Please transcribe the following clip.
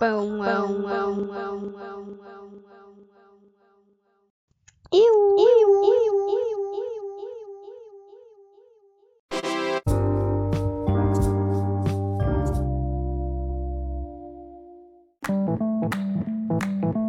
Boom, boom, boom, boom, boom, boom, boom, boom, boom, boom. eu, eu, eu, eu, eu.